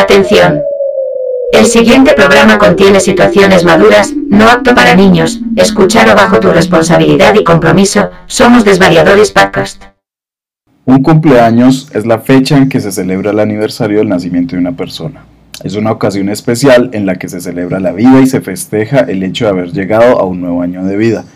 Atención. El siguiente programa contiene situaciones maduras, no apto para niños. Escuchar bajo tu responsabilidad y compromiso. Somos Desvariadores Podcast. Un cumpleaños es la fecha en que se celebra el aniversario del nacimiento de una persona. Es una ocasión especial en la que se celebra la vida y se festeja el hecho de haber llegado a un nuevo año de vida.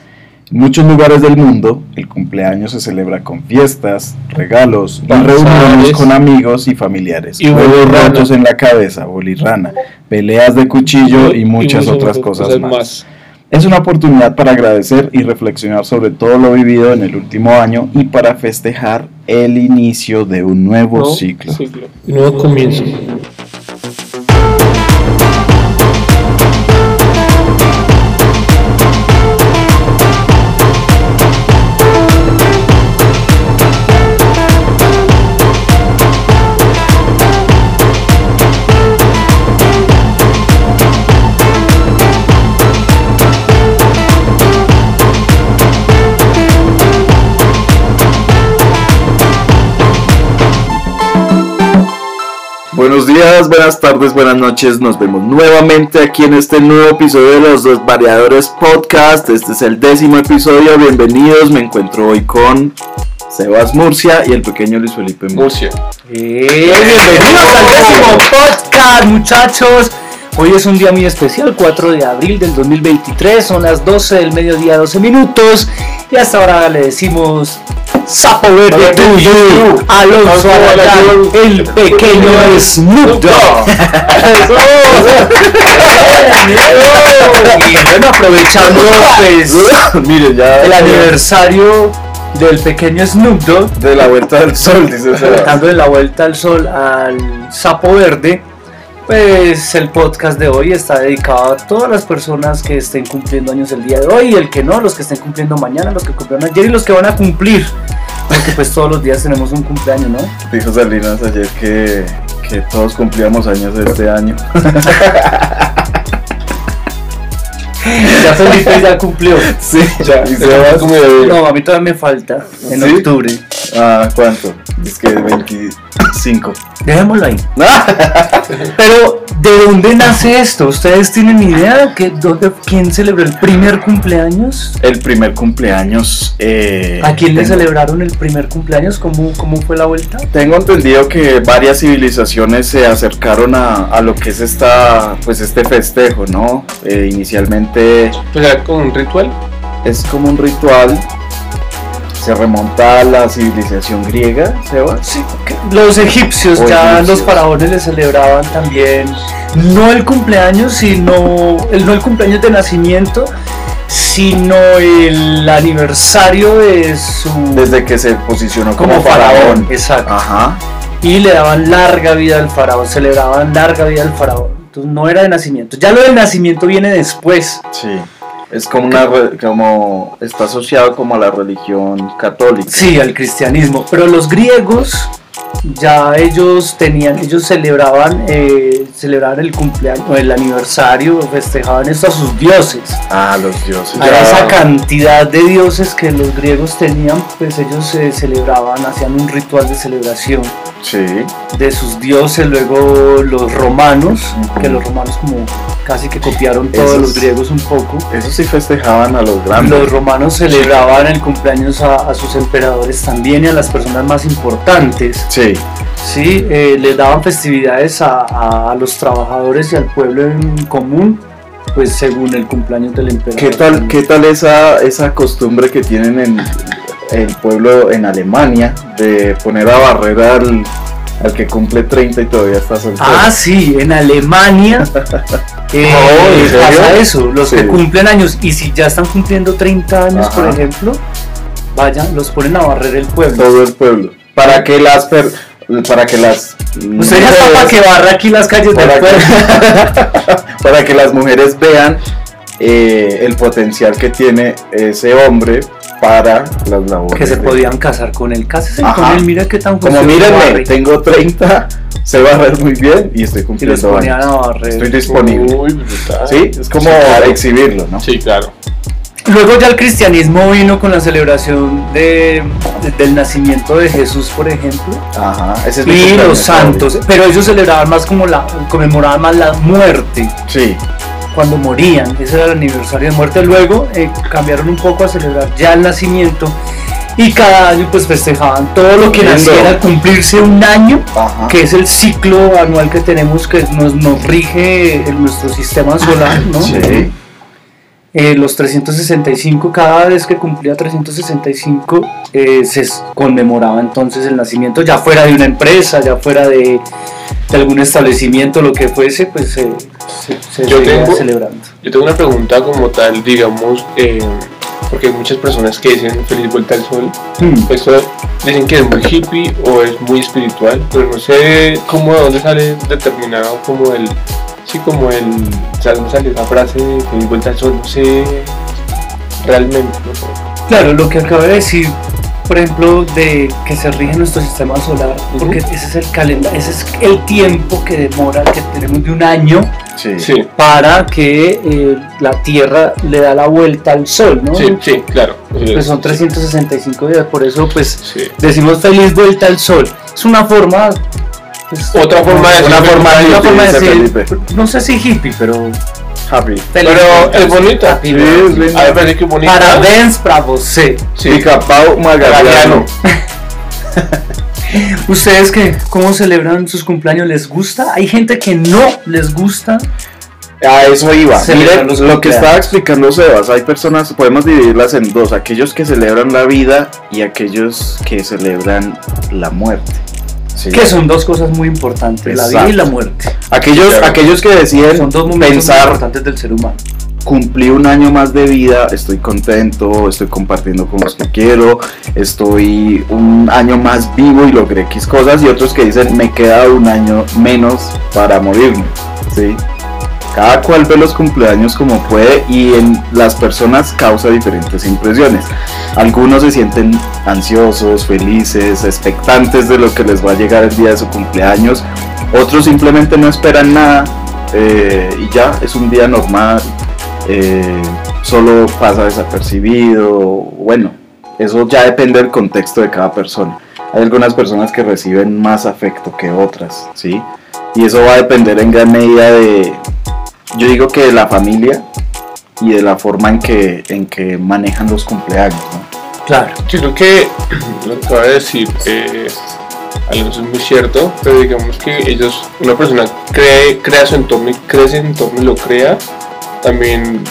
Muchos lugares del mundo, el cumpleaños se celebra con fiestas, regalos y reuniones con amigos y familiares. Y Huevos rotos en la cabeza, bolirrana, peleas de cuchillo y muchas otras cosas más. Es una oportunidad para agradecer y reflexionar sobre todo lo vivido en el último año y para festejar el inicio de un nuevo ¿no? ciclo. Ciclo. Nuevo comienzo. Buenos días, buenas tardes, buenas noches. Nos vemos nuevamente aquí en este nuevo episodio de los dos variadores podcast. Este es el décimo episodio. Bienvenidos. Me encuentro hoy con Sebas Murcia y el pequeño Luis Felipe Murcia. Eh, bienvenidos al décimo podcast, muchachos. Hoy es un día muy especial, 4 de abril del 2023, son las 12 del mediodía, 12 minutos. Y hasta ahora le decimos Sapo Verde tuyo, Alonso Aragán, el pequeño Snoop Dogg. Y bueno, aprovechando pues, Miren, ya el aniversario del pequeño Snoop Dogg, de la vuelta del sol, dice dándole la vuelta al sol al sapo verde, pues el podcast de hoy está dedicado a todas las personas que estén cumpliendo años el día de hoy y el que no, los que estén cumpliendo mañana, los que cumplieron ayer y los que van a cumplir. Porque pues todos los días tenemos un cumpleaños, ¿no? Dijo Salinas ayer que, que todos cumplíamos años de este año. Ya Felipe ya cumplió. Sí, ya. ¿Y Sebas? No, a mí todavía me falta en ¿Sí? octubre. Ah, ¿cuánto? Es que 25. Dejémoslo ahí. Pero, ¿de dónde nace esto? ¿Ustedes tienen idea? que dónde, ¿Quién celebró el primer cumpleaños? El primer cumpleaños. eh, ¿A quién le celebraron el primer cumpleaños? ¿Cómo, cómo fue la vuelta? Tengo entendido que varias civilizaciones se acercaron a, a lo que es esta, pues este festejo, ¿no? Eh, inicialmente Pues era como un ritual. es como un ritual. Se remonta a la civilización griega, Sebas. Sí, los egipcios, O ya egipcios. los faraones le celebraban también, no el cumpleaños, sino, el, no el cumpleaños de nacimiento, sino el aniversario de su... Desde que se posicionó como, como faraón. faraón, exacto. Ajá. y le daban larga vida al faraón, celebraban larga vida al faraón. Entonces no era de nacimiento. Ya lo del nacimiento viene después. Sí. Es como una como está asociado como a la religión católica. Sí, al cristianismo. Pero los griegos ya ellos tenían, ellos celebraban, eh, celebraban el cumpleaños, el aniversario, festejaban esto a sus dioses. Ah, los dioses. A Ya. esa cantidad de dioses que los griegos tenían, pues ellos se celebraban, hacían un ritual de celebración. Sí. de sus dioses, luego los romanos, que los romanos como casi que copiaron todos Esos- los griegos un poco. Eso sí festejaban a los grandes. Los romanos celebraban el cumpleaños a, a sus emperadores también y a las personas más importantes. Sí. Sí, eh, les daban festividades a, a- los trabajadores y al pueblo en común, pues según el cumpleaños del emperador. ¿Qué tal, qué tal esa, esa costumbre que tienen en el pueblo en Alemania de poner a barrer al, al que cumple 30 y todavía está soltero? Ah, sí, en Alemania eh, pasa eso, los Sí. que cumplen años y si ya están cumpliendo 30 años, por ejemplo, vayan, los ponen a barrer el pueblo. Todo el pueblo. Para que las per- para que las Usted ya está para que barra aquí las calles del para pueblo. que, para que las mujeres vean eh, el potencial que tiene ese hombre para las labores. Que se de- podían casar con él. Cásense Ajá. con él, mira qué tan Como mírenme, tengo 30, sé barrer muy bien y estoy Y los cumpliendo ponían años. a barrer. Estoy disponible. Uy. Sí, es como Sí, claro. exhibirlo, ¿no? Sí, claro. Luego ya el cristianismo vino con la celebración de, de- del nacimiento de Jesús, por ejemplo, Ajá, ese es y los santos, pero ellos celebraban más como la, conmemoraban más la muerte. Sí, cuando morían, ese era el aniversario de muerte. Luego eh, cambiaron un poco a celebrar ya el nacimiento y cada año pues festejaban todo lo que naciera cumplirse un año, ajá. que es el ciclo anual que tenemos que nos, nos rige en nuestro sistema solar, ¿no? Sí. Eh, los 365, cada vez que cumplía 365 eh, se conmemoraba entonces el nacimiento, ya fuera de una empresa, ya fuera de, de algún establecimiento, lo que fuese, pues se, se, se Yo tengo- celebrando. Yo tengo una pregunta como tal, digamos, eh, porque hay muchas personas que dicen feliz vuelta al sol. Hmm. Esto dicen que es muy hippie o es muy espiritual, pero no sé cómo de dónde sale determinado como el, sí, como el, o sea, dónde sale esa frase de feliz vuelta al sol, no sé realmente, no. Claro, lo que acabo de decir, por ejemplo, de que se rige nuestro sistema solar, porque ese es el calendario, ese es el tiempo que demora, que tenemos de un año Sí. Sí, para que eh, la Tierra le da la vuelta al Sol, ¿no? sí, sí, claro. Pues son 365 días, por eso pues Sí. decimos feliz vuelta al sol. Es una forma. Pues, Otra forma de Una forma una forma de decir, Felipe. no sé si hippie, pero. Happy. Pero es bonita. Happy Sí, es. A ver, que bonita. Parabéns para você. Sí. Picapau Magallano. ¿Ustedes qué? ¿Cómo celebran sus cumpleaños? ¿Les gusta? Hay gente que no les gusta. A eso iba. Miren, lo que estaba explicando Sebas, hay personas, podemos dividirlas en dos, aquellos que celebran la vida y aquellos que celebran la muerte. ¿Sí? Que son dos cosas muy importantes, la vida y la muerte. Aquellos, Claro. aquellos que deciden Son dos pensar, importantes del ser humano. cumplí un año más de vida, estoy contento, estoy compartiendo con los que quiero, estoy un año más vivo y logré X cosas, y otros que dicen, me queda un año menos para morirme, ¿sí? Cada cual ve los cumpleaños como puede y en las personas causa diferentes impresiones. Algunos se sienten ansiosos, felices, expectantes de lo que les va a llegar el día de su cumpleaños. Otros simplemente no esperan nada eh, y ya es un día normal. eh, solo pasa desapercibido. Bueno, eso ya depende del contexto de cada persona. Hay algunas personas que reciben más afecto que otras, ¿sí? Y eso va a depender en gran medida de, yo digo que de la familia y de la forma en que, en que manejan los cumpleaños, ¿no? Claro. Yo creo que lo que acaba de decir eh, Alonso es muy cierto, pero digamos que ellos, una persona cree, crea su entorno y crece en entorno y lo crea, también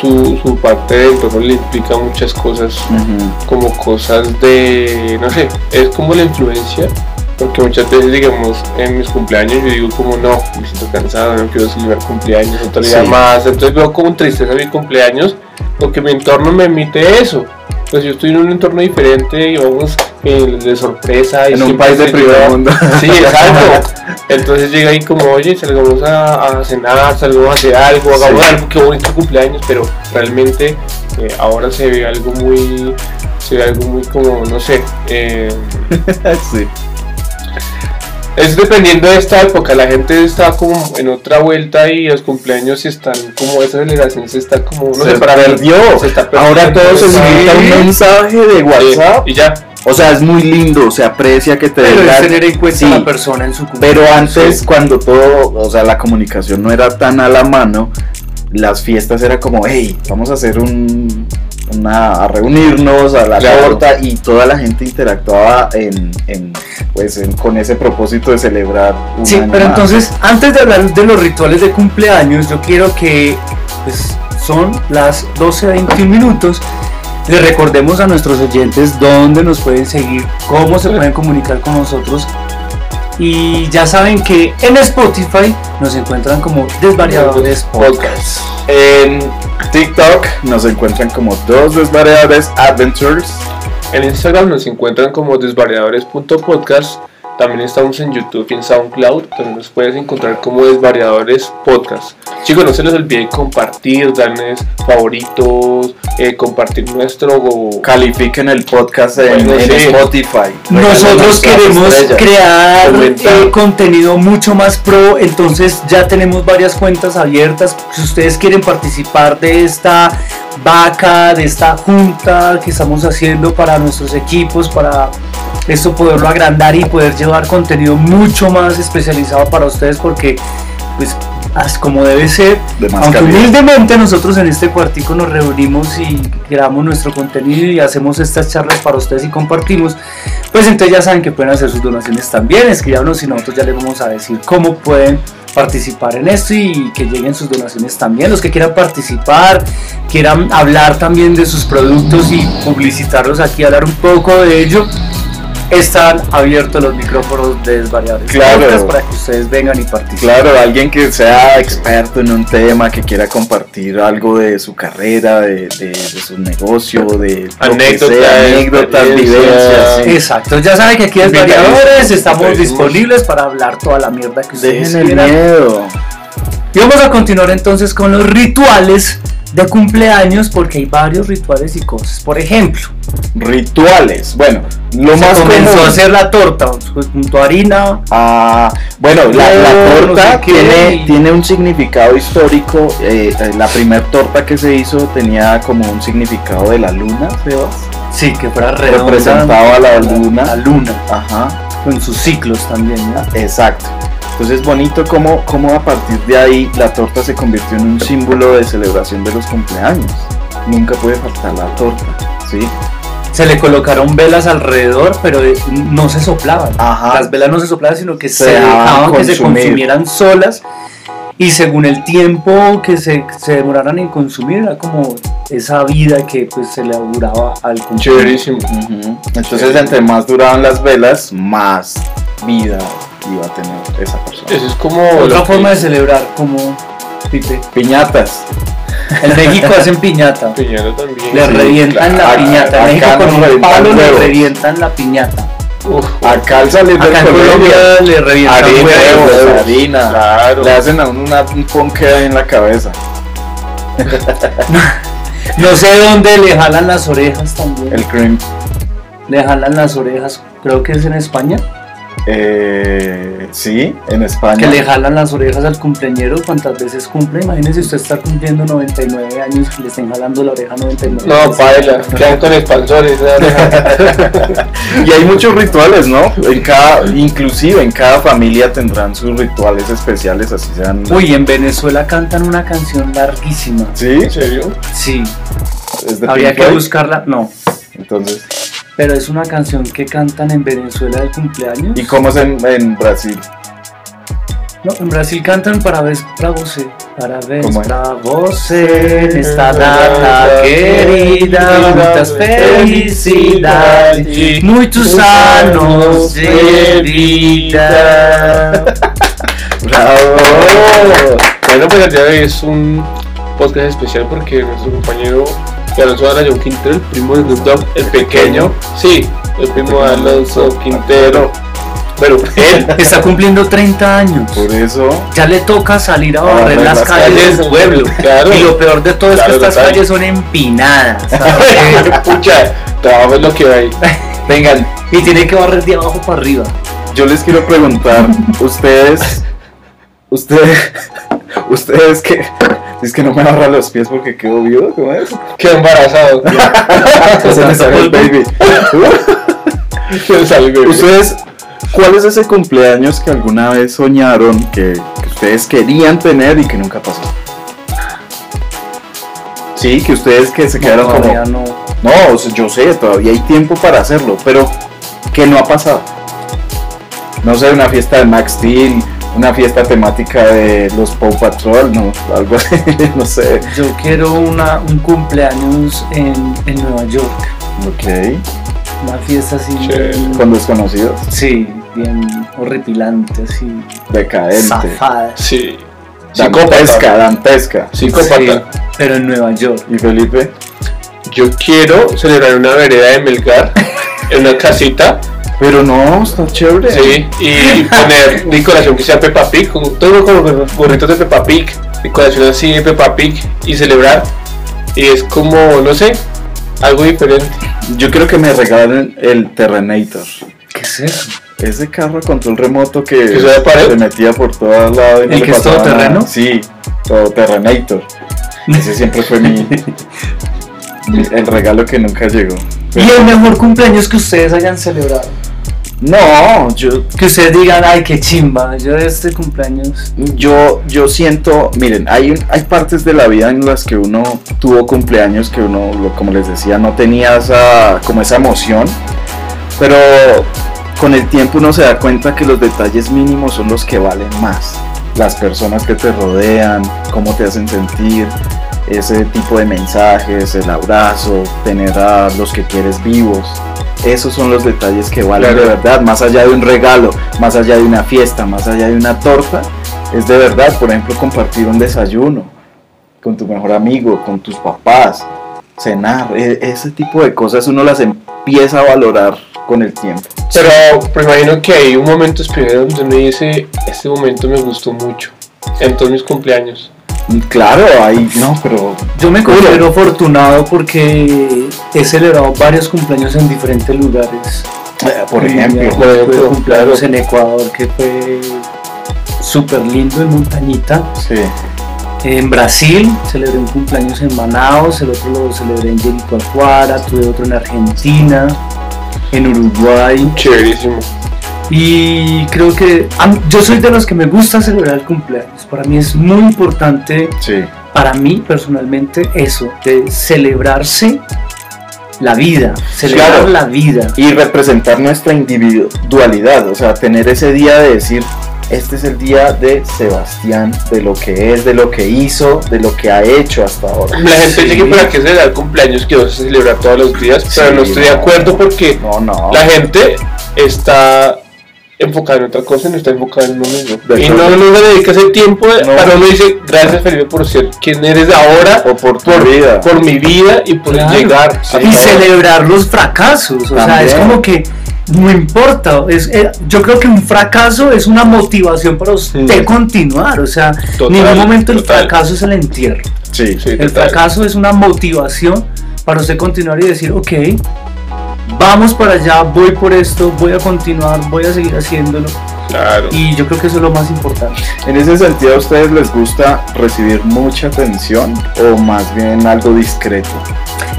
su, su parte de entorno le implica muchas cosas, como cosas de, no sé, es como la influencia, porque muchas veces, digamos, en mis cumpleaños yo digo como no, me siento cansado, no quiero celebrar cumpleaños, otro día Sí. más, entonces veo como tristeza mi cumpleaños, porque mi entorno me emite eso. Pues yo estoy en un entorno diferente y vamos eh, de sorpresa. Y En un país de primer mundo. Sí, exacto. Entonces llega ahí como, oye, salgamos a, a cenar, salgamos a hacer algo, hagamos Sí. algo, qué bonito cumpleaños, pero realmente eh, ahora se ve algo muy, se ve algo muy como, no sé, eh, sí. Es dependiendo de esta época, la gente está como en otra vuelta y los cumpleaños están como esa celebración se está como, no se sé, para mí, perdió. se está Ahora todo se limita a un mensaje de WhatsApp. y ya, O sea, es muy lindo, se aprecia que te Pero es tener en cuenta Sí, a la persona en su cumpleaños. Pero antes, Sí. cuando todo, o sea, la comunicación no era tan a la mano, las fiestas era como, hey, vamos a hacer un, una, a reunirnos a la Claro. torta y toda la gente interactuaba en, en, pues, en- con ese propósito de celebrar. Un Sí, año pero más. entonces, antes de hablar de los rituales de cumpleaños, yo quiero que pues, son las 12.21 minutos. Le recordemos a nuestros oyentes dónde nos pueden seguir, cómo se pueden comunicar con nosotros. Y ya saben que en Spotify nos encuentran como Desvariadores Podcast. En TikTok nos encuentran como dos desvariables adventures. En Instagram nos encuentran como desvariadores.podcast. También estamos en YouTube y en SoundCloud. También nos puedes encontrar como Desvariadores Podcast. Chicos, no se les olvide compartir, darles favoritos, eh, compartir nuestro. Califiquen el podcast en, Bueno, en sí. Spotify. Nosotros queremos estrellas. crear eh, contenido mucho más pro, entonces ya tenemos varias cuentas abiertas. Si ustedes quieren participar de esta vaca, de esta junta que estamos haciendo para nuestros equipos, para esto poderlo agrandar y poder llevar contenido mucho más especializado para ustedes porque pues como debe ser, De más aunque calidad. humildemente nosotros en este cuartico nos reunimos y creamos nuestro contenido y hacemos estas charlas para ustedes y compartimos, pues entonces ya saben que pueden hacer sus donaciones también, escríbanos y nosotros ya les vamos a decir cómo pueden participar en esto y que lleguen sus donaciones también, los que quieran participar, quieran hablar también de sus productos y publicitarlos aquí, hablar un poco de ello. Están abiertos los micrófonos de Desvariables Claro. Para que ustedes vengan y participen. Claro, alguien que sea experto en un tema, que quiera compartir algo de su carrera, de, de- de su negocio, de Anécdotas, anécdotas, vivencias. sí. Exacto, ya saben que aquí Desvariadores estamos disponibles para hablar toda la mierda que ustedes Dejen el quieran. miedo. Y vamos a continuar entonces con los rituales de cumpleaños porque hay varios rituales y cosas. Por ejemplo, Rituales. Bueno, lo se más comenzó común. a hacer la torta pues, junto a harina. Ah, bueno, la, no torta sé tiene, un significado histórico. eh, eh, la primer torta que se hizo tenía como un significado de la luna, Sebas. Sí, que fuera redonda. Representaba la luna. La luna, Ajá, con sus ciclos también. ¿no? exacto. Entonces bonito como, como a partir de ahí la torta se convirtió en un símbolo de celebración de los cumpleaños. Nunca puede faltar la torta, ¿sí? Se le colocaron velas alrededor, pero no se soplaban. Ajá. Las velas no se soplaban, sino que se, Se dejaban que se consumieran solas. Y según el tiempo que se, se demoraran en consumir, era como esa vida que pues, se le auguraba al cumpleaños. Chéverísimo. Entonces entre más duraban las velas, más vida iba a tener esa persona. Eso es como. Otra lo que- forma de celebrar, como Pipe. Piñatas. En México hacen piñata. Piñata también. Le Sí, revientan la acá- piñata. En México con un palo le revientan la piñata. Uf, Acá al salir Acá colegio, Colombia le revientan harina, huevos. huevos, harina. Claro. Le hacen a uno una, un ponque ahí en la cabeza. No sé dónde le jalan las orejas también. El cream. Le jalan las orejas, creo que es en España. Eh, sí, en España. Que le jalan las orejas al cumpleañero cuántas veces cumple. Imagínese usted está cumpliendo 99 años y le estén jalando la oreja 99 No, baila. Quedan con expansores. ¿no? Y hay muchos rituales, ¿no? En cada, inclusive en cada familia tendrán sus rituales especiales, así sean. Uy, en Venezuela cantan una canción larguísima. ¿Sí? ¿En serio? Sí, ¿Es de habría Pink que buscarla. No, Entonces, pero es una canción que cantan en Venezuela del cumpleaños. ¿y cómo es en, en Brasil? No, en Brasil cantan Parabéns para você, ¿Cómo es? para você nesta data querida, muitas felicidades, muitos anos de vida. ¡Bravo! Bueno, pues el día de hoy es un podcast especial porque nuestro compañero Alonso Arayón Quintero, el primo de Snoop Dogg, el pequeño, sí, el primo de Alonso Quintero. Bueno, él Está cumpliendo 30 años. Por eso, Ya le toca salir a A barrer las las calles calles, del pueblo. claro. Y lo peor de todo es que Claro, estas calles son empinadas. pucha, trabajo es lo que hay. vengan, y tiene que barrer de abajo para arriba. yo les quiero preguntar, ustedes, ustedes, ustedes que, es que no me agarra los pies porque quedo viudo, ¿cómo es? Quedó embarazado. Se me sale el baby. Ustedes, ¿cuál es ese cumpleaños que alguna vez soñaron que, que ustedes querían tener y que nunca pasó? Sí, que ustedes que se quedaron como, no. no, yo sé, todavía hay tiempo para hacerlo, pero que no ha pasado. No sé, una fiesta de Max Steel, una fiesta temática de los Paw Patrol, no, algo así, no sé. Yo quiero una, un cumpleaños en, en Nueva York. Ok, Una fiesta así. Bien- con desconocidos, Sí, bien horripilante, así. decadente, Zafada. Sí. dantesca, dantesca. Psicópata. Sí, pero en Nueva York. ¿Y Felipe? Yo quiero celebrar una vereda de Melgar en una casita. Pero no, está chévere. Sí, y poner decoración que sea Peppa Pig, todo con los gorritos de Peppa Pig, decoración así de Peppa Pig y celebrar. Y es como, no sé, algo diferente. Yo quiero que me regalen el Terrenator. ¿Qué es eso? Ese carro control remoto que, ¿Que se metía por todos lados. y no ¿El le que es pasaba todoterreno? nada. Sí, todo Terrenator. Ese siempre fue mi. El regalo que nunca llegó. Y el mejor cumpleaños que ustedes hayan celebrado. No, yo, Que ustedes digan, ay, qué chimba, yo este cumpleaños. yo, yo siento, miren, hay, hay partes de la vida en las que uno tuvo cumpleaños que uno, como les decía, no tenía esa, como esa emoción, pero con el tiempo uno se da cuenta que los detalles mínimos son los que valen más. Las personas que te rodean, cómo te hacen sentir, ese tipo de mensajes, el abrazo, tener a los que quieres vivos. Esos son los detalles que valen Claro. de verdad, más allá de un regalo, más allá de una fiesta, más allá de una torta, es de verdad, por ejemplo, compartir un desayuno con tu mejor amigo, con tus papás, cenar, e- ese tipo de cosas uno las empieza a valorar con el tiempo. Pero pues, imagino que hay un momento especial donde uno dice, este momento me gustó mucho. En todos mis cumpleaños. Claro, ahí no, pero Yo me considero afortunado porque he celebrado varios cumpleaños en diferentes lugares. eh, por Y ejemplo, claro, cumpleaños en Ecuador que fue súper lindo en Montañita. sí, En Brasil celebré un cumpleaños en Manaus, el otro lo celebré en Jericoacoara, tuve otro en Argentina, en Uruguay. Chéverísimo. Y creo que yo soy de los que me gusta celebrar el cumpleaños. Para mí es muy importante, sí, para mí personalmente, eso, de celebrarse la vida, celebrar Claro. la vida. y representar nuestra individualidad, o sea, tener ese día de decir, este es el día de Sebastián, de lo que es, de lo que hizo, de lo que ha hecho hasta ahora. La gente Sí. dice que para qué celebrar cumpleaños que vas a celebrar todos los días, pero Sí, no estoy de acuerdo porque No, no. la gente está enfocada en otra cosa y no está enfocada en uno mismo. De Y no, no le dedica ese tiempo No. para uno dice, gracias Felipe por ser quien eres ahora, O por tu por, vida. por mi vida y por Claro. llegar a y celebrar los fracasos. O sea, También. es como que no importa. Es, eh, yo creo que un fracaso es una motivación para usted Sí. continuar. O sea, Total, ningún momento el total. fracaso es el entierro. Sí, Sí, El total. fracaso es una motivación para usted continuar y decir, ok, vamos para allá, voy por esto, voy a continuar, voy a seguir haciéndolo. Claro. Y yo creo que eso es lo más importante. En ese sentido, ¿a ustedes les gusta recibir mucha atención o más bien algo discreto?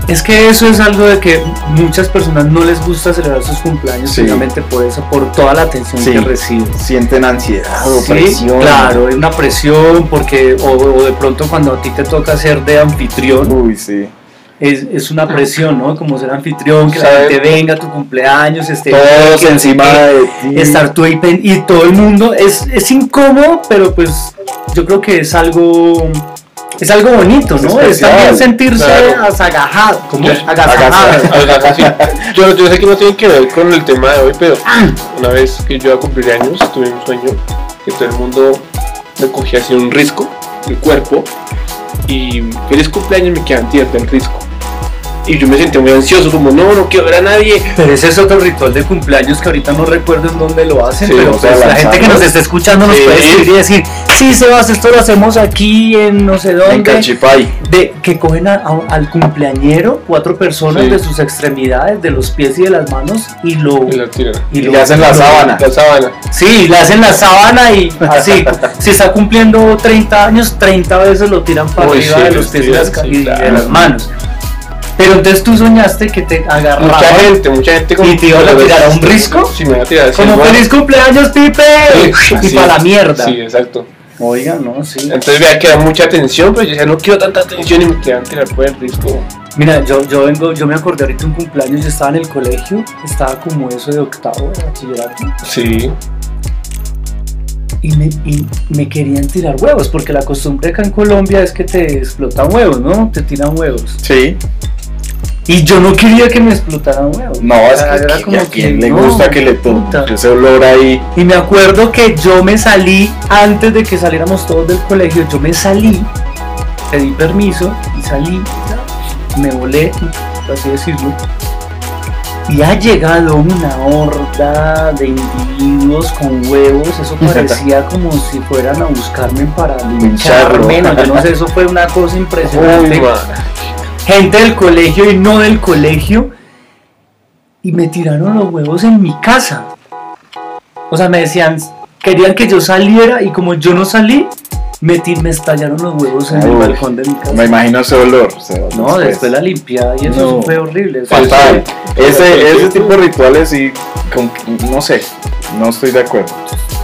Es que eso es algo de que muchas personas no les gusta celebrar sus cumpleaños Sí. precisamente por eso, por toda la atención Sí. que reciben. ¿Sienten ansiedad o Sí, presión? Claro, es una presión porque, o, o de pronto cuando a ti te toca ser de anfitrión, Uy, sí. Es, es una presión, ¿no? Como ser anfitrión, que la gente venga a tu cumpleaños, esté Todos encima de ti. estar tú ahí pen- y todo el mundo, es, es incómodo, pero pues yo creo que es algo... Es algo bonito, ¿no? Es también sentirse claro. asagajado, como Yo- agasajado. Yo, yo sé que no tiene que ver con el tema de hoy, pero una vez que yo iba a cumplir años, tuve un sueño que todo el mundo me cogía así un risco, el cuerpo, y feliz cumpleaños me quedan tierra del risco. Y yo me sentía muy ansioso, como no, no quiero ver a nadie. Pero ese es otro ritual de cumpleaños que ahorita no recuerdo en dónde lo hacen, Sí, pero pues la gente que nos está escuchando nos Sí. puede escribir y decir, sí, Sebas, esto lo hacemos aquí en no sé En dónde. Cachipay. De que cogen a- a- al cumpleañero cuatro personas Sí. de sus extremidades, de los pies y de las manos, y lo. Y la tiran. Y le hacen la lo- sábana. La sábana. Sí, le hacen la sábana y así. si está cumpliendo 30 años, 30 veces lo tiran para Uy, arriba sí, de los pies y, tiran, las ca- sí, y de las manos. Pero entonces tú soñaste que te agarraban. Mucha gente, mucha gente ¿Y te iban a tirar a un risco? Sí, me iban a tirar. Como bueno. feliz cumpleaños, Pipe. Sí, y para la mierda. Sí, exacto. Oiga, no, sí. Entonces vea que da mucha atención, pero yo decía, no quiero tanta atención y me quedan tirar por el risco. Mira, yo, yo vengo, yo me acordé ahorita un cumpleaños, yo estaba en el colegio, estaba como eso de octavo de bachillerato, Sí. y me, y me querían tirar huevos, porque la costumbre acá en Colombia es que te explotan huevos, ¿no? Te tiran huevos. Sí. Y yo no quería que me explotaran huevos. No, es que, era que como a quien que le no, gusta que le toque ese olor ahí. Y me acuerdo que yo me salí, antes de que saliéramos todos del colegio, yo me salí, pedí permiso y salí, me volé, por así decirlo. Y ha llegado una horda de individuos con huevos, eso parecía como si fueran a buscarme para lincharme, no, yo no sé, eso fue una cosa impresionante Uy. Gente del colegio y no del colegio y me tiraron los huevos en mi casa. O sea, me decían, querían que yo saliera y como yo no salí, me, estallaron los huevos en el balcón de mi casa. Me imagino ese olor. ese olor No, después la limpiada y eso No. fue horrible. Fatal. Ese, ese tipo de rituales sí, con- no sé, no estoy de acuerdo.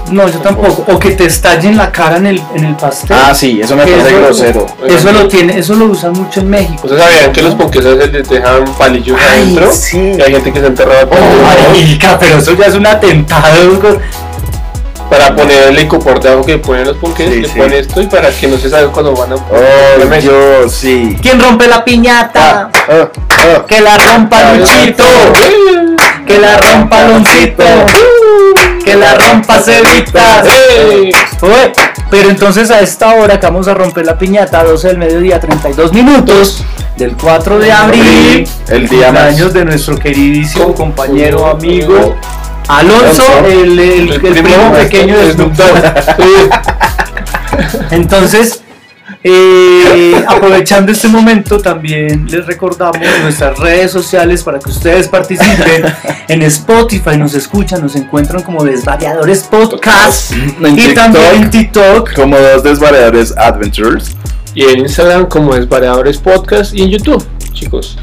No, yo tampoco. O que te estallen la cara en el, en el pastel. Ah, sí, eso me Que parece eso- grosero. Eso lo tiene, eso lo usan mucho en México. ¿Ustedes sabían que los ponques a veces les dejan palillos Ay, adentro? sí. Y hay gente que se enterra Oh, marica, pero eso ya es un atentado. para poner el licopor debajo que ponen los ponques, Sí, le sí. ponen esto y para que no se sabe cuando van a Oh, yo sí. ¿Quién rompe la piñata? Ah, ah, ah. Que la rompa Luchito. Que la rompa Loncito. Que la rompa Cevita. ¡Ey! Ué, Pero entonces a esta hora que vamos a romper la piñata, 12 del mediodía, 32 minutos del 4 de abril, El día más. años de nuestro queridísimo compañero, amigo Alonso, Alonso, el, el- el primo pequeño de Snoop. Entonces, eh, aprovechando este momento, también les recordamos nuestras redes sociales para que ustedes participen. En Spotify nos escuchan, nos encuentran como Desvariadores Podcast En y también en TikTok. Como dos desvariadores adventures. Y en Instagram como es Variadores Podcast y en YouTube, chicos.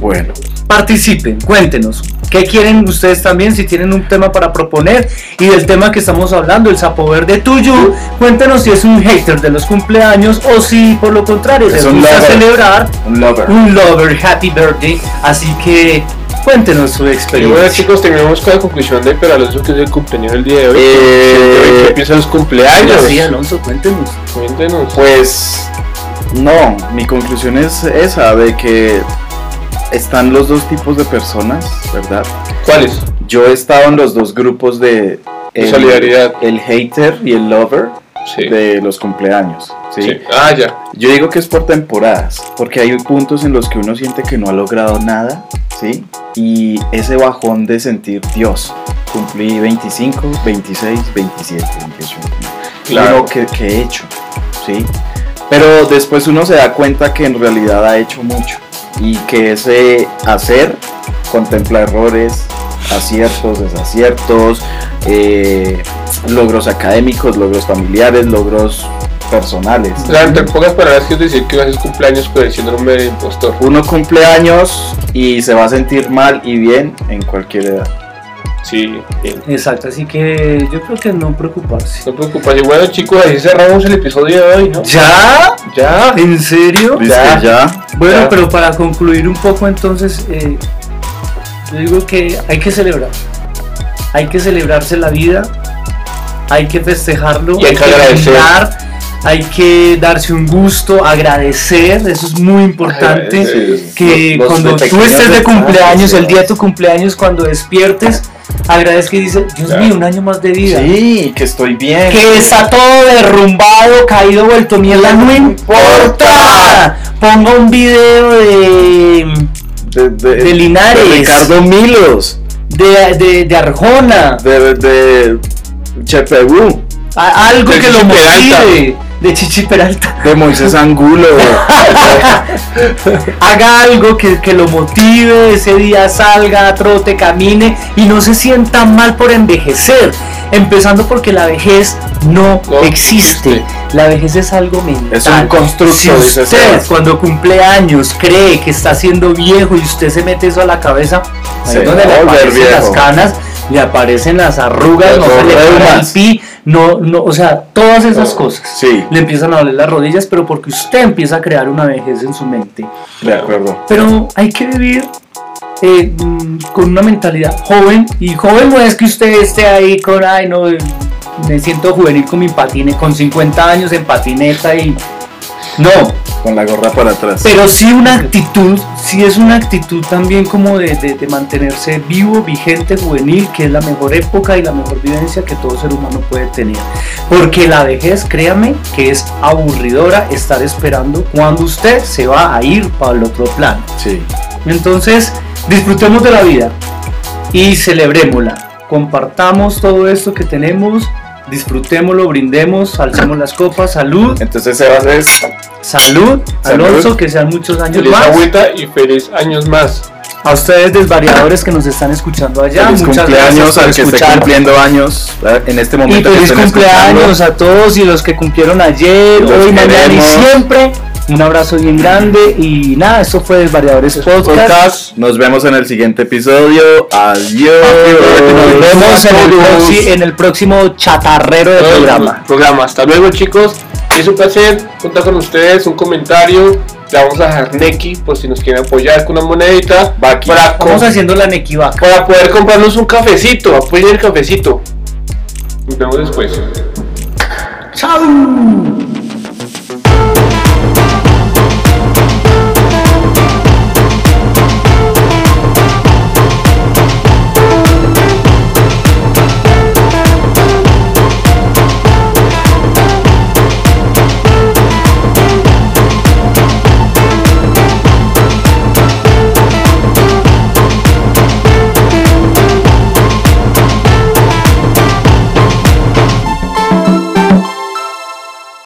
Bueno, Participen, cuéntenos. ¿Qué quieren ustedes también? Si tienen un tema para proponer y del tema que estamos hablando, el sapo verde tuyo, cuéntenos si es un hater de los cumpleaños o si por lo contrario Es les un gusta lover. celebrar un lover. un lover happy birthday. Así que cuéntenos su Y bueno experiencia. chicos, terminamos con la conclusión de Pero Alonso que es el cumpleaños del día de hoy. Eh, los cumpleaños. Sí, Alonso, cuéntenos. Cuéntenos. Pues no, mi conclusión es esa, de que están los dos tipos de personas, ¿verdad? ¿Cuáles? Yo he estado en los dos grupos de De solidaridad. el hater y el lover Sí. de los cumpleaños. ¿sí? Sí. Ah, ya. Yo digo que es por temporadas, porque hay puntos en los que uno siente que no ha logrado nada, ¿sí? Y ese bajón de sentir, Dios, cumplí 25, 26, 27, 28. Claro. ¿qué, qué he hecho? ¿Sí? Pero después uno se da cuenta que en realidad ha hecho mucho y que ese hacer contempla errores, aciertos, desaciertos, eh, logros académicos, logros familiares, logros personales. O sea, entre pocas palabras, quiero decir que haces cumpleaños con el síndrome del impostor. Uno cumple años y se va a sentir mal y bien en cualquier edad. Sí, bien. Exacto, así que yo creo que no preocuparse. No preocupas. Y bueno, chicos, ahí cerramos el episodio de hoy, ¿no? ¿Ya? Ya. ¿En serio? Ya. Ya. Bueno, Ya. pero para concluir un poco entonces, eh, yo digo que hay que celebrar. Hay que celebrarse la vida, hay que festejarlo, Y hay que agradecer. brindar, hay que darse un gusto, agradecer, eso es muy importante. Que Los- los cuando tú estés de cumpleaños, el ¿no? día de tu cumpleaños, cuando despiertes, agradezca y dice, Dios Claro. mío, un año más de vida. Sí, que estoy bien. Que está todo derrumbado, caído, vuelto mierda, no importa. Ponga un video de, de, de- de Linares. de Ricardo Milos, de, de, de Arjona, de, de Chepebú, algo De que lo Peralta. De Chichi Peralta. de Moisés Angulo. Haga algo que, que lo motive, ese día salga, trote, camine y no se sienta mal por envejecer. Empezando porque la vejez no, No existe. existe. La vejez es algo mental. Es un constructo, Si usted cuando cumple años cree que está siendo viejo y usted se mete eso a la cabeza, ahí Se donde le aparecen las canas, le aparecen las arrugas, no se le para el pi, no, no, o sea, todas esas No. cosas. Sí, Le empiezan a doler las rodillas, pero porque usted empieza a crear una vejez en su mente. de acuerdo. Pero hay que vivir eh, con una mentalidad joven. Y joven no es que usted esté ahí con, ay, no, me siento juvenil con mi patine, con 50 años en patineta y. No, Con la gorra para atrás. pero sí una actitud, sí es una actitud también como de, de- de mantenerse vivo, vigente, juvenil, que es la mejor época y la mejor vivencia que todo ser humano puede tener. Porque la vejez, créame, que es aburridora estar esperando cuando usted se va a ir para el otro plano. Sí. Entonces, disfrutemos de la vida y celebrémosla. Compartamos todo esto que tenemos, disfrutémoslo, brindemos, alcemos las copas, salud, Entonces Sebas es salud, Salud. Alonso, que sean muchos años Feliz más. agüita y feliz años más. A ustedes desvariadores que nos están escuchando allá, Feliz muchas cumpleaños al que esté cumpliendo años en este Y momento. que feliz cumpleaños escuchando. a todos y los que cumplieron ayer, Los hoy, mañana y siempre. Un abrazo bien grande y nada, esto fue Desvariadores Podcast. Podcast. Nos vemos en el siguiente episodio. Adiós. Nos vemos en el, en próximo chatarrero de programa. programa. Hasta luego, chicos. Es un placer contar con ustedes. Un comentario. Le vamos a dejar Neki por si nos quieren apoyar con una monedita. Va aquí. Para, haciendo la nequivaca. para poder comprarnos un cafecito. Apoyen el cafecito. Nos vemos después. ¡Chao!